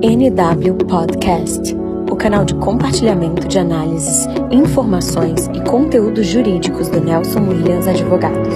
NW Podcast, o canal de compartilhamento de análises, informações e conteúdos jurídicos do Nelson Williams Advogados.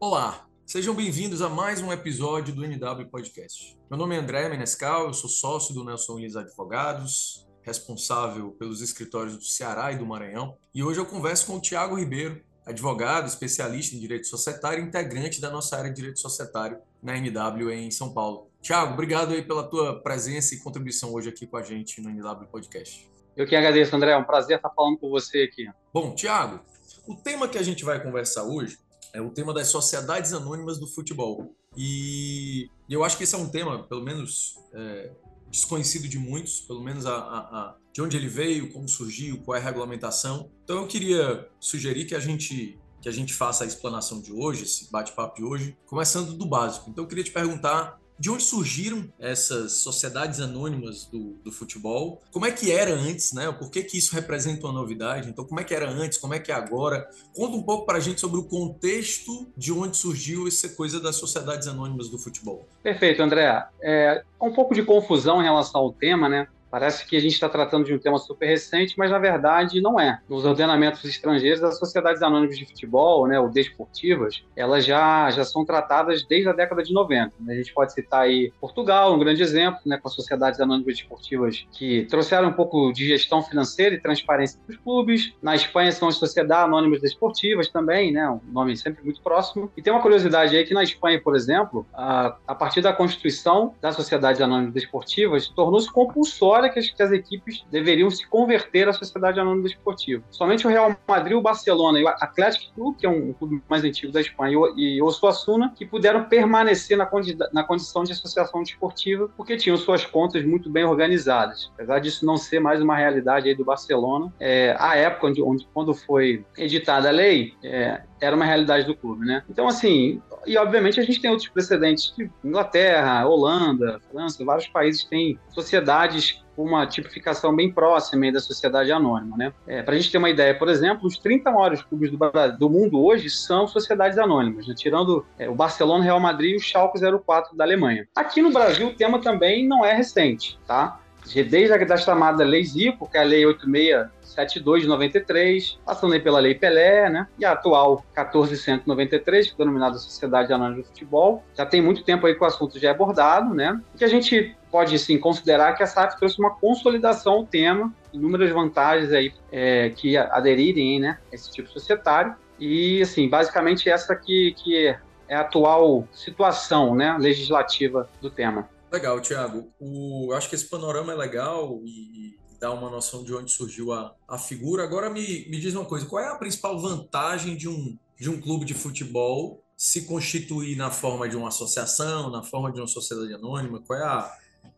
Olá, sejam bem-vindos a mais um episódio do NW Podcast. Meu nome é André Menescal, eu sou sócio do Nelson Williams Advogados, responsável pelos escritórios do Ceará e do Maranhão, e hoje eu converso com o Tiago Ribeiro, advogado, especialista em direito societário, integrante da nossa área de direito societário na NW em São Paulo. Tiago, obrigado aí pela tua presença e contribuição hoje aqui com a gente no NW Podcast. Eu que agradeço, André. É um prazer estar falando com você aqui. Bom, Tiago, o tema que a gente vai conversar hoje é o tema das sociedades anônimas do futebol. E eu acho que esse é um tema, pelo menos é, desconhecido de muitos, pelo menos a, a, a, de onde ele veio, como surgiu, qual é a regulamentação. Então eu queria sugerir que a gente que a gente faça a explanação de hoje, esse bate-papo de hoje, começando do básico. Então eu queria te perguntar de onde surgiram essas sociedades anônimas do, do, futebol? Como é que era antes, né? Por que, que isso representa uma novidade? Então, como é que era antes? Como é que é agora? Conta um pouco para a gente sobre o contexto de onde surgiu essa coisa das sociedades anônimas do futebol. Perfeito, André. É um pouco de confusão em relação ao tema, né? Parece que a gente está tratando de um tema super recente, mas na verdade não é. Nos ordenamentos estrangeiros, as sociedades anônimas de futebol, né, ou desportivas, elas já, já são tratadas desde a década de 90. A gente pode citar aí Portugal, um grande exemplo, né, com as sociedades anônimas desportivas que trouxeram um pouco de gestão financeira e transparência para os clubes. Na Espanha são as sociedades anônimas desportivas também, né, um nome sempre muito próximo. E tem uma curiosidade aí que na Espanha, por exemplo, a, a partir da constituição das sociedades anônimas desportivas, tornou-se compulsório que as, que as equipes deveriam se converter à sociedade anônima esportiva. Somente o Real Madrid, o Barcelona e o Atlético Clube, que é um, clube mais antigo da Espanha, e o Osasuna, que puderam permanecer na, condi na condição de associação desportiva, porque tinham suas contas muito bem organizadas. Apesar disso não ser mais uma realidade aí do Barcelona, é, a época onde, onde, quando foi editada a lei, é, era uma realidade do clube, né? Então, assim, e obviamente a gente tem outros precedentes, de Inglaterra, Holanda, França, vários países têm sociedades uma tipificação bem próxima da sociedade anônima. Né? É, Para a gente ter uma ideia, por exemplo, os 30 maiores clubes do, do mundo hoje são sociedades anônimas, né? tirando é, o Barcelona, Real Madrid e o Schalke 04 da Alemanha. Aqui no Brasil, o tema também não é recente. Tá? Desde a chamada Lei Zico, que é a Lei 8672 de 93, passando aí pela Lei Pelé, né? E a atual 14193, que é denominada Sociedade Anônima de Futebol. Já tem muito tempo aí que o assunto já é abordado, né? Que a gente pode sim considerar que a SAF trouxe uma consolidação ao tema, inúmeras vantagens aí é, que aderirem né, a esse tipo societário. E, assim, basicamente essa que, que é a atual situação né, legislativa do tema. Legal, Tiago. O, acho que esse panorama é legal e, e dá uma noção de onde surgiu a, a figura. Agora me, me diz uma coisa, qual é a principal vantagem de um, de um clube de futebol se constituir na forma de uma associação, na forma de uma sociedade anônima? Qual é a,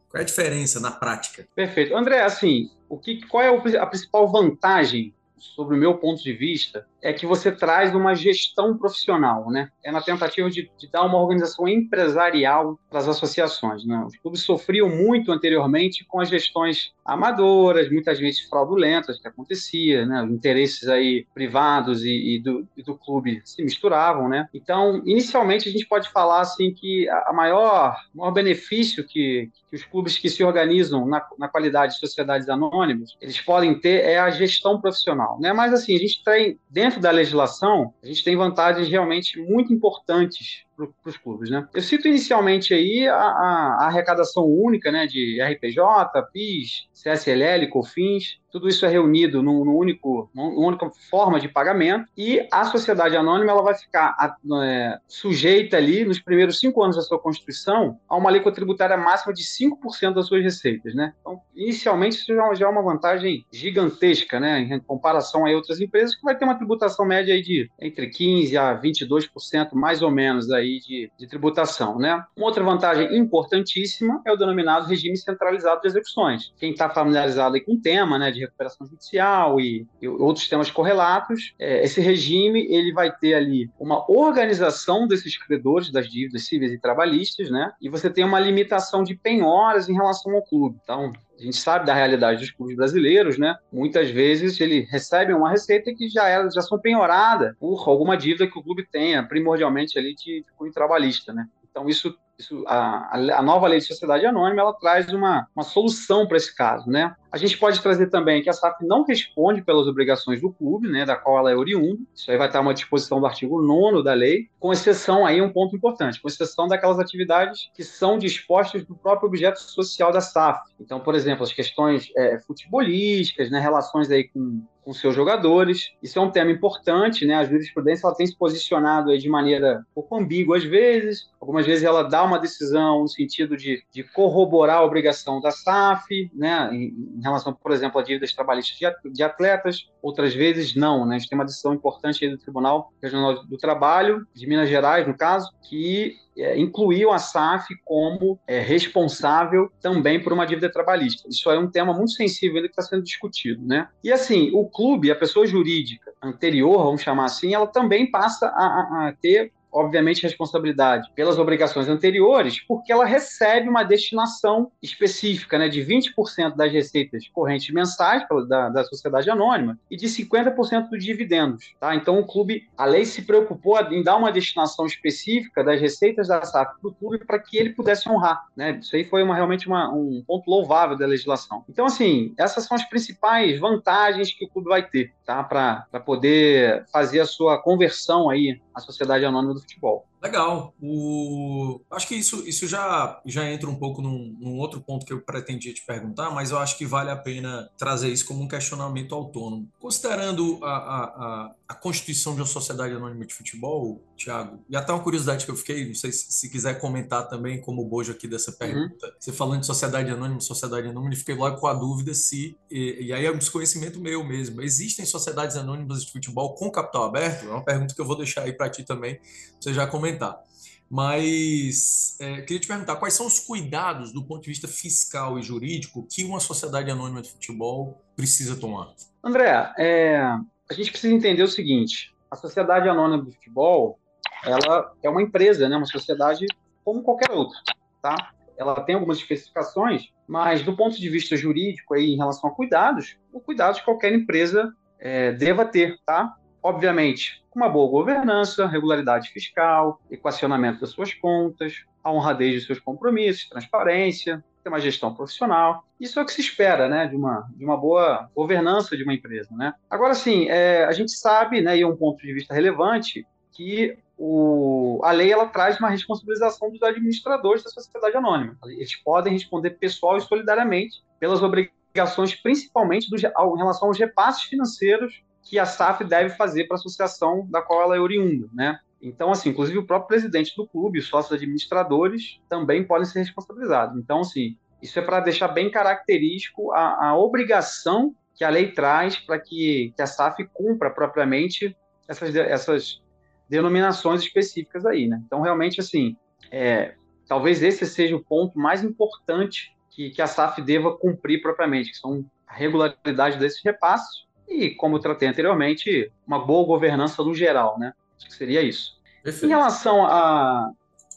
qual é a diferença na prática? Perfeito. André, assim, o que, qual é a principal vantagem, sobre o meu ponto de vista, é que você traz uma gestão profissional, né? É na tentativa de, de dar uma organização empresarial para as associações, né? Os clubes sofriam muito anteriormente com as gestões amadoras, muitas vezes fraudulentas que acontecia, né? Interesses aí privados e, e, do, e do clube se misturavam, né? Então, inicialmente a gente pode falar assim que a maior, maior benefício que, que os clubes que se organizam na, na qualidade de sociedades anônimas, eles podem ter é a gestão profissional, né? Mas assim, a gente tem dentro dentro da legislação, a gente tem vantagens realmente muito importantes para os clubes. Né? Eu cito inicialmente aí a, a, a, arrecadação única né, de RPJ, PIS, CSLL, COFINS, tudo isso é reunido num, num único, numa única forma de pagamento e a sociedade anônima ela vai ficar é, sujeita ali nos primeiros cinco anos da sua constituição a uma alíquota tributária máxima de 5% das suas receitas. Né? Então, inicialmente, isso já, já, é uma vantagem gigantesca né, em comparação a outras empresas que vai ter uma tributação média aí de entre 15% a 22% mais ou menos aí de, de tributação. Né? Uma outra vantagem importantíssima é o denominado regime centralizado de execuções. Quem está familiarizado aí com o tema né, de recuperação judicial e, e outros temas correlatos, é, esse regime ele vai ter ali uma organização desses credores das dívidas cíveis e trabalhistas, né? e você tem uma limitação de penhoras em relação ao clube. Então, a gente sabe da realidade dos clubes brasileiros, né? Muitas vezes ele recebe uma receita que já é, já são penhorada por alguma dívida que o clube tenha, primordialmente ali de, de cunho trabalhista, né? Então isso isso, a, a, nova lei de sociedade anônima ela traz uma, uma solução para esse caso, né? A gente pode trazer também que a SAF não responde pelas obrigações do clube, né, da qual ela é oriunda. Isso aí vai estar uma disposição do artigo 9 da lei, com exceção aí um ponto importante, com exceção daquelas atividades que são dispostas do próprio objeto social da SAF. Então, por exemplo, as questões é, futebolísticas, né, relações aí com com seus jogadores. Isso é um tema importante, né? A jurisprudência ela tem se posicionado aí de maneira um pouco ambígua às vezes. Algumas vezes ela dá uma decisão no sentido de, de corroborar a obrigação da SAF, né? Em, em relação, por exemplo, a dívidas trabalhistas de, atletas. Outras vezes não, né? A gente tem uma decisão importante aí do Tribunal Regional do Trabalho de Minas Gerais, no caso, que é, incluiu a SAF como é, responsável também por uma dívida trabalhista. Isso é um tema muito sensível que está sendo discutido, né? E assim, o clube, a pessoa jurídica anterior, vamos chamar assim, ela também passa a, a ter obviamente, responsabilidade pelas obrigações anteriores, porque ela recebe uma destinação específica, né, de 20% das receitas correntes mensais da, da sociedade anônima e de 50% dos dividendos. Tá? Então, o clube, a lei se preocupou em dar uma destinação específica das receitas da SAF para o clube para que ele pudesse honrar. Né? Isso aí foi uma, realmente uma, um ponto louvável da legislação. Então, assim, essas são as principais vantagens que o clube vai ter tá? para poder fazer a sua conversão aí à sociedade anônima do futebol. Legal. O... Acho que isso, isso já, já entra um pouco num, num, outro ponto que eu pretendia te perguntar, mas eu acho que vale a pena trazer isso como um questionamento autônomo. Considerando a, a, a, a Constituição de uma Sociedade Anônima de Futebol, Tiago, e até uma curiosidade que eu fiquei, não sei se, se quiser comentar também como bojo aqui dessa uhum. pergunta, uhum. você falando de Sociedade Anônima, Sociedade Anônima, fiquei logo com a dúvida se, e, e aí é um desconhecimento meu mesmo, existem sociedades anônimas de futebol com capital aberto? É uma pergunta que eu vou deixar aí para ti também, você já comentar comentar. Mas é, queria te perguntar quais são os cuidados do ponto de vista fiscal e jurídico que uma sociedade anônima de futebol precisa tomar? André, é, a gente precisa entender o seguinte: a sociedade anônima de futebol ela é uma empresa, né, uma sociedade como qualquer outra, tá? Ela tem algumas especificações, mas do ponto de vista jurídico aí em relação a cuidados, o cuidado de qualquer empresa é, deva ter, tá? Obviamente, uma boa governança, regularidade fiscal, equacionamento das suas contas, a honradez de seus compromissos, transparência, ter uma gestão profissional. Isso é o que se espera, né, de uma, de uma boa governança de uma empresa, né? Agora, sim, é, a gente sabe, né, e é um ponto de vista relevante, que o, a lei ela traz uma responsabilização dos administradores da sociedade anônima. Eles podem responder pessoal e solidariamente pelas obrigações, principalmente do, em relação aos repasses financeiros que a SAF deve fazer para a associação da qual ela é oriunda, né? Então, assim, inclusive o próprio presidente do clube, os sócios administradores também podem ser responsabilizados. Então, assim, isso é para deixar bem característico a, a, obrigação que a lei traz para que, que, a SAF cumpra propriamente essas, essas denominações específicas aí, né? Então, realmente, assim, é, talvez esse seja o ponto mais importante que, que a SAF deva cumprir propriamente, que são a regularidade desses repasses e, como eu tratei anteriormente, uma boa governança no geral, né? Acho que seria isso. Perfeito. Em relação a,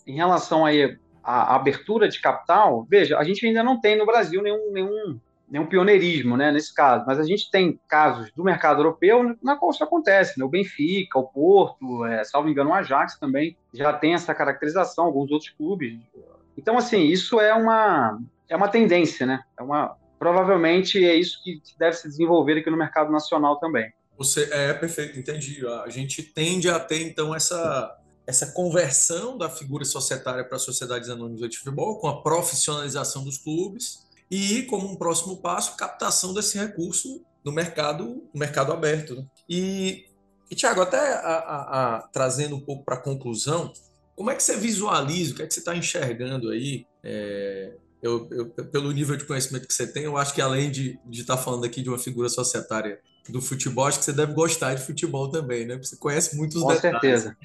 em relação aí a abertura de capital, veja, a gente ainda não tem no Brasil nenhum, nenhum, nenhum pioneirismo, né, nesse caso, mas a gente tem casos do mercado europeu na qual isso acontece, né? O Benfica, o Porto, é, salvo engano, o Ajax também já tem essa caracterização, alguns outros clubes. Então, assim, isso é uma é uma tendência, né? É uma provavelmente é isso que deve se desenvolver aqui no mercado nacional também. Você é perfeito, entendi. A gente tende a ter então essa essa conversão da figura societária para sociedades anônimas de futebol, com a profissionalização dos clubes e, como um próximo passo, captação desse recurso no mercado, no mercado aberto. Né? E, e Tiago, até a, a, a, trazendo um pouco para a conclusão, como é que você visualiza, o que é que você está enxergando aí é, eu, eu, pelo nível de conhecimento que você tem, eu acho que além de estar tá falando aqui de uma figura societária do futebol, acho que você deve gostar de futebol também, né? Porque você conhece muitos Com detalhes. certeza.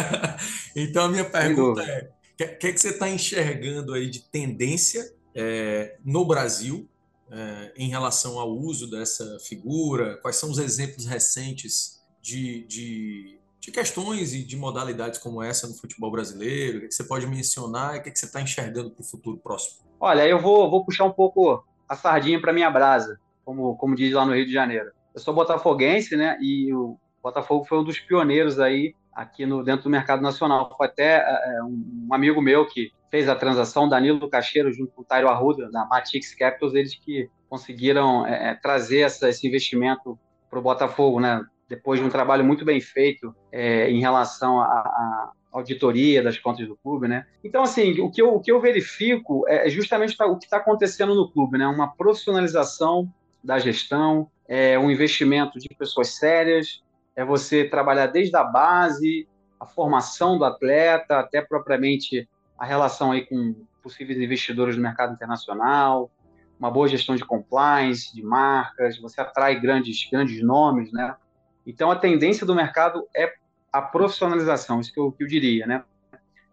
então, a minha pergunta é: o que, que, é que você está enxergando aí de tendência é, no Brasil é, em relação ao uso dessa figura? Quais são os exemplos recentes de, de de questões e de modalidades como essa no futebol brasileiro? O que você pode mencionar e o que você está enxergando para o futuro próximo? Olha, eu vou, vou puxar um pouco a sardinha para minha brasa, como, como diz lá no Rio de Janeiro. Eu sou botafoguense, né? E o Botafogo foi um dos pioneiros aí aqui no dentro do mercado nacional. Foi até é, um, um amigo meu que fez a transação, Danilo Cacheiro, junto com o Tairo Arruda, da Matix Capitals, eles que conseguiram é, é trazer essa, esse investimento para o Botafogo, né? Depois de um trabalho muito bem feito é, em relação à auditoria das contas do clube, né? Então, assim, o que eu, o que eu verifico é justamente o que está acontecendo no clube, né? Uma profissionalização da gestão, é um investimento de pessoas sérias, é você trabalhar desde a base, a formação do atleta, até propriamente a relação aí com possíveis investidores no mercado internacional, uma boa gestão de compliance, de marcas, você atrai grandes, grandes nomes, né? Então, a tendência do mercado é a profissionalização, isso que eu, que eu diria, né?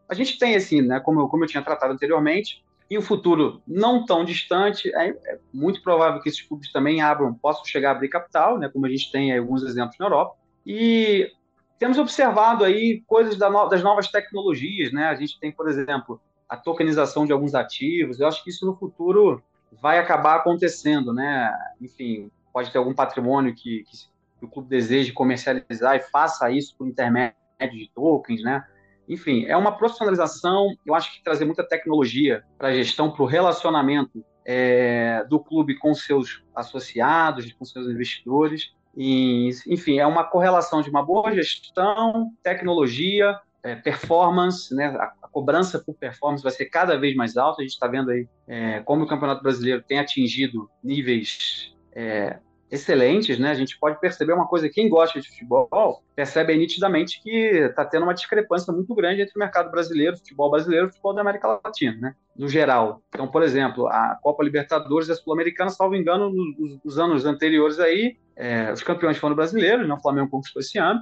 A gente tem, assim, né, como eu, como eu tinha tratado anteriormente, em um futuro não tão distante, é, é, muito provável que esses clubes também abram, possam chegar a abrir capital, né, como a gente tem alguns exemplos na Europa. E temos observado aí coisas da no, das novas tecnologias, né? A gente tem, por exemplo, a tokenização de alguns ativos. Eu acho que isso no futuro vai acabar acontecendo, né? Enfim, pode ter algum patrimônio que, que, que o clube deseje comercializar e faça isso por intermédio de tokens, né? Enfim, é uma profissionalização. Eu acho que trazer muita tecnologia para a gestão, para o relacionamento é, do clube com seus associados, com seus investidores. E, enfim, é uma correlação de uma boa gestão, tecnologia, é, performance, né? A, a, cobrança por performance vai ser cada vez mais alta. A gente está vendo aí é, como o Campeonato Brasileiro tem atingido níveis é, excelentes, né? A gente pode perceber uma coisa, quem gosta de futebol percebe nitidamente que está tendo uma discrepância muito grande entre o mercado brasileiro, futebol brasileiro e futebol da América Latina, né? No geral. Então, por exemplo, a Copa Libertadores e a Sul-Americana, salvo engano, nos, nos, anos anteriores aí, é, os campeões foram brasileiros, né? O Flamengo conquistou esse ano,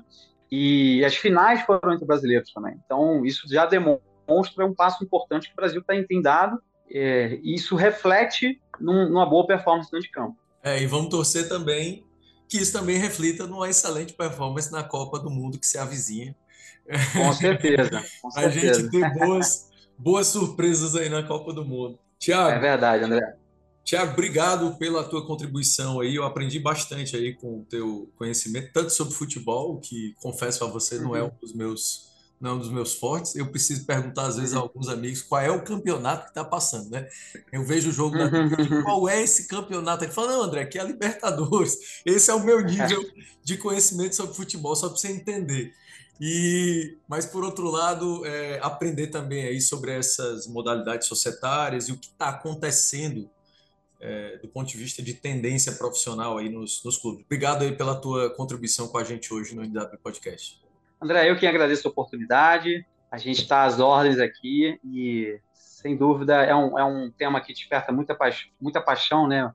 e as finais foram entre brasileiros também. Então, isso já demonstra um passo importante que o Brasil tem dado, é, e isso reflete num, numa boa performance dentro de campo. É, e vamos torcer também que isso também reflita numa excelente performance na Copa do Mundo que se avizinha. Com certeza. Com a gente ter boas, boas surpresas aí na Copa do Mundo. Tiago. É verdade, André. Tiago, obrigado pela tua contribuição aí. Eu aprendi bastante aí com o teu conhecimento, tanto sobre futebol, que confesso a você não é uhum. um dos meus não é um dos meus fortes. Eu preciso perguntar, às vezes, a uhum. alguns amigos qual é o campeonato que está passando, né? Eu vejo o jogo da uhum. qual é esse campeonato? Ele fala, não, André, que é a Libertadores. Esse é o meu nível de conhecimento sobre futebol, só para você entender. E, mas por outro lado, é, aprender também aí sobre essas modalidades societárias e o que está acontecendo é, do ponto de vista de tendência profissional aí nos, nos clubes. Obrigado aí pela tua contribuição com a gente hoje no NW Podcast. André, eu que agradeço a oportunidade. A gente está às ordens aqui e, sem dúvida, é um, é um tema que desperta muita, paixão, muita paixão, né?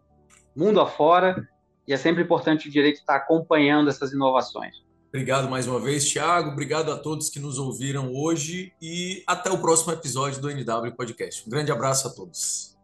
Mundo afora. E é sempre importante o direito estar acompanhando essas inovações. Obrigado mais uma vez, Thiago. Obrigado a todos que nos ouviram hoje e até o próximo episódio do NW Podcast. Um grande abraço a todos.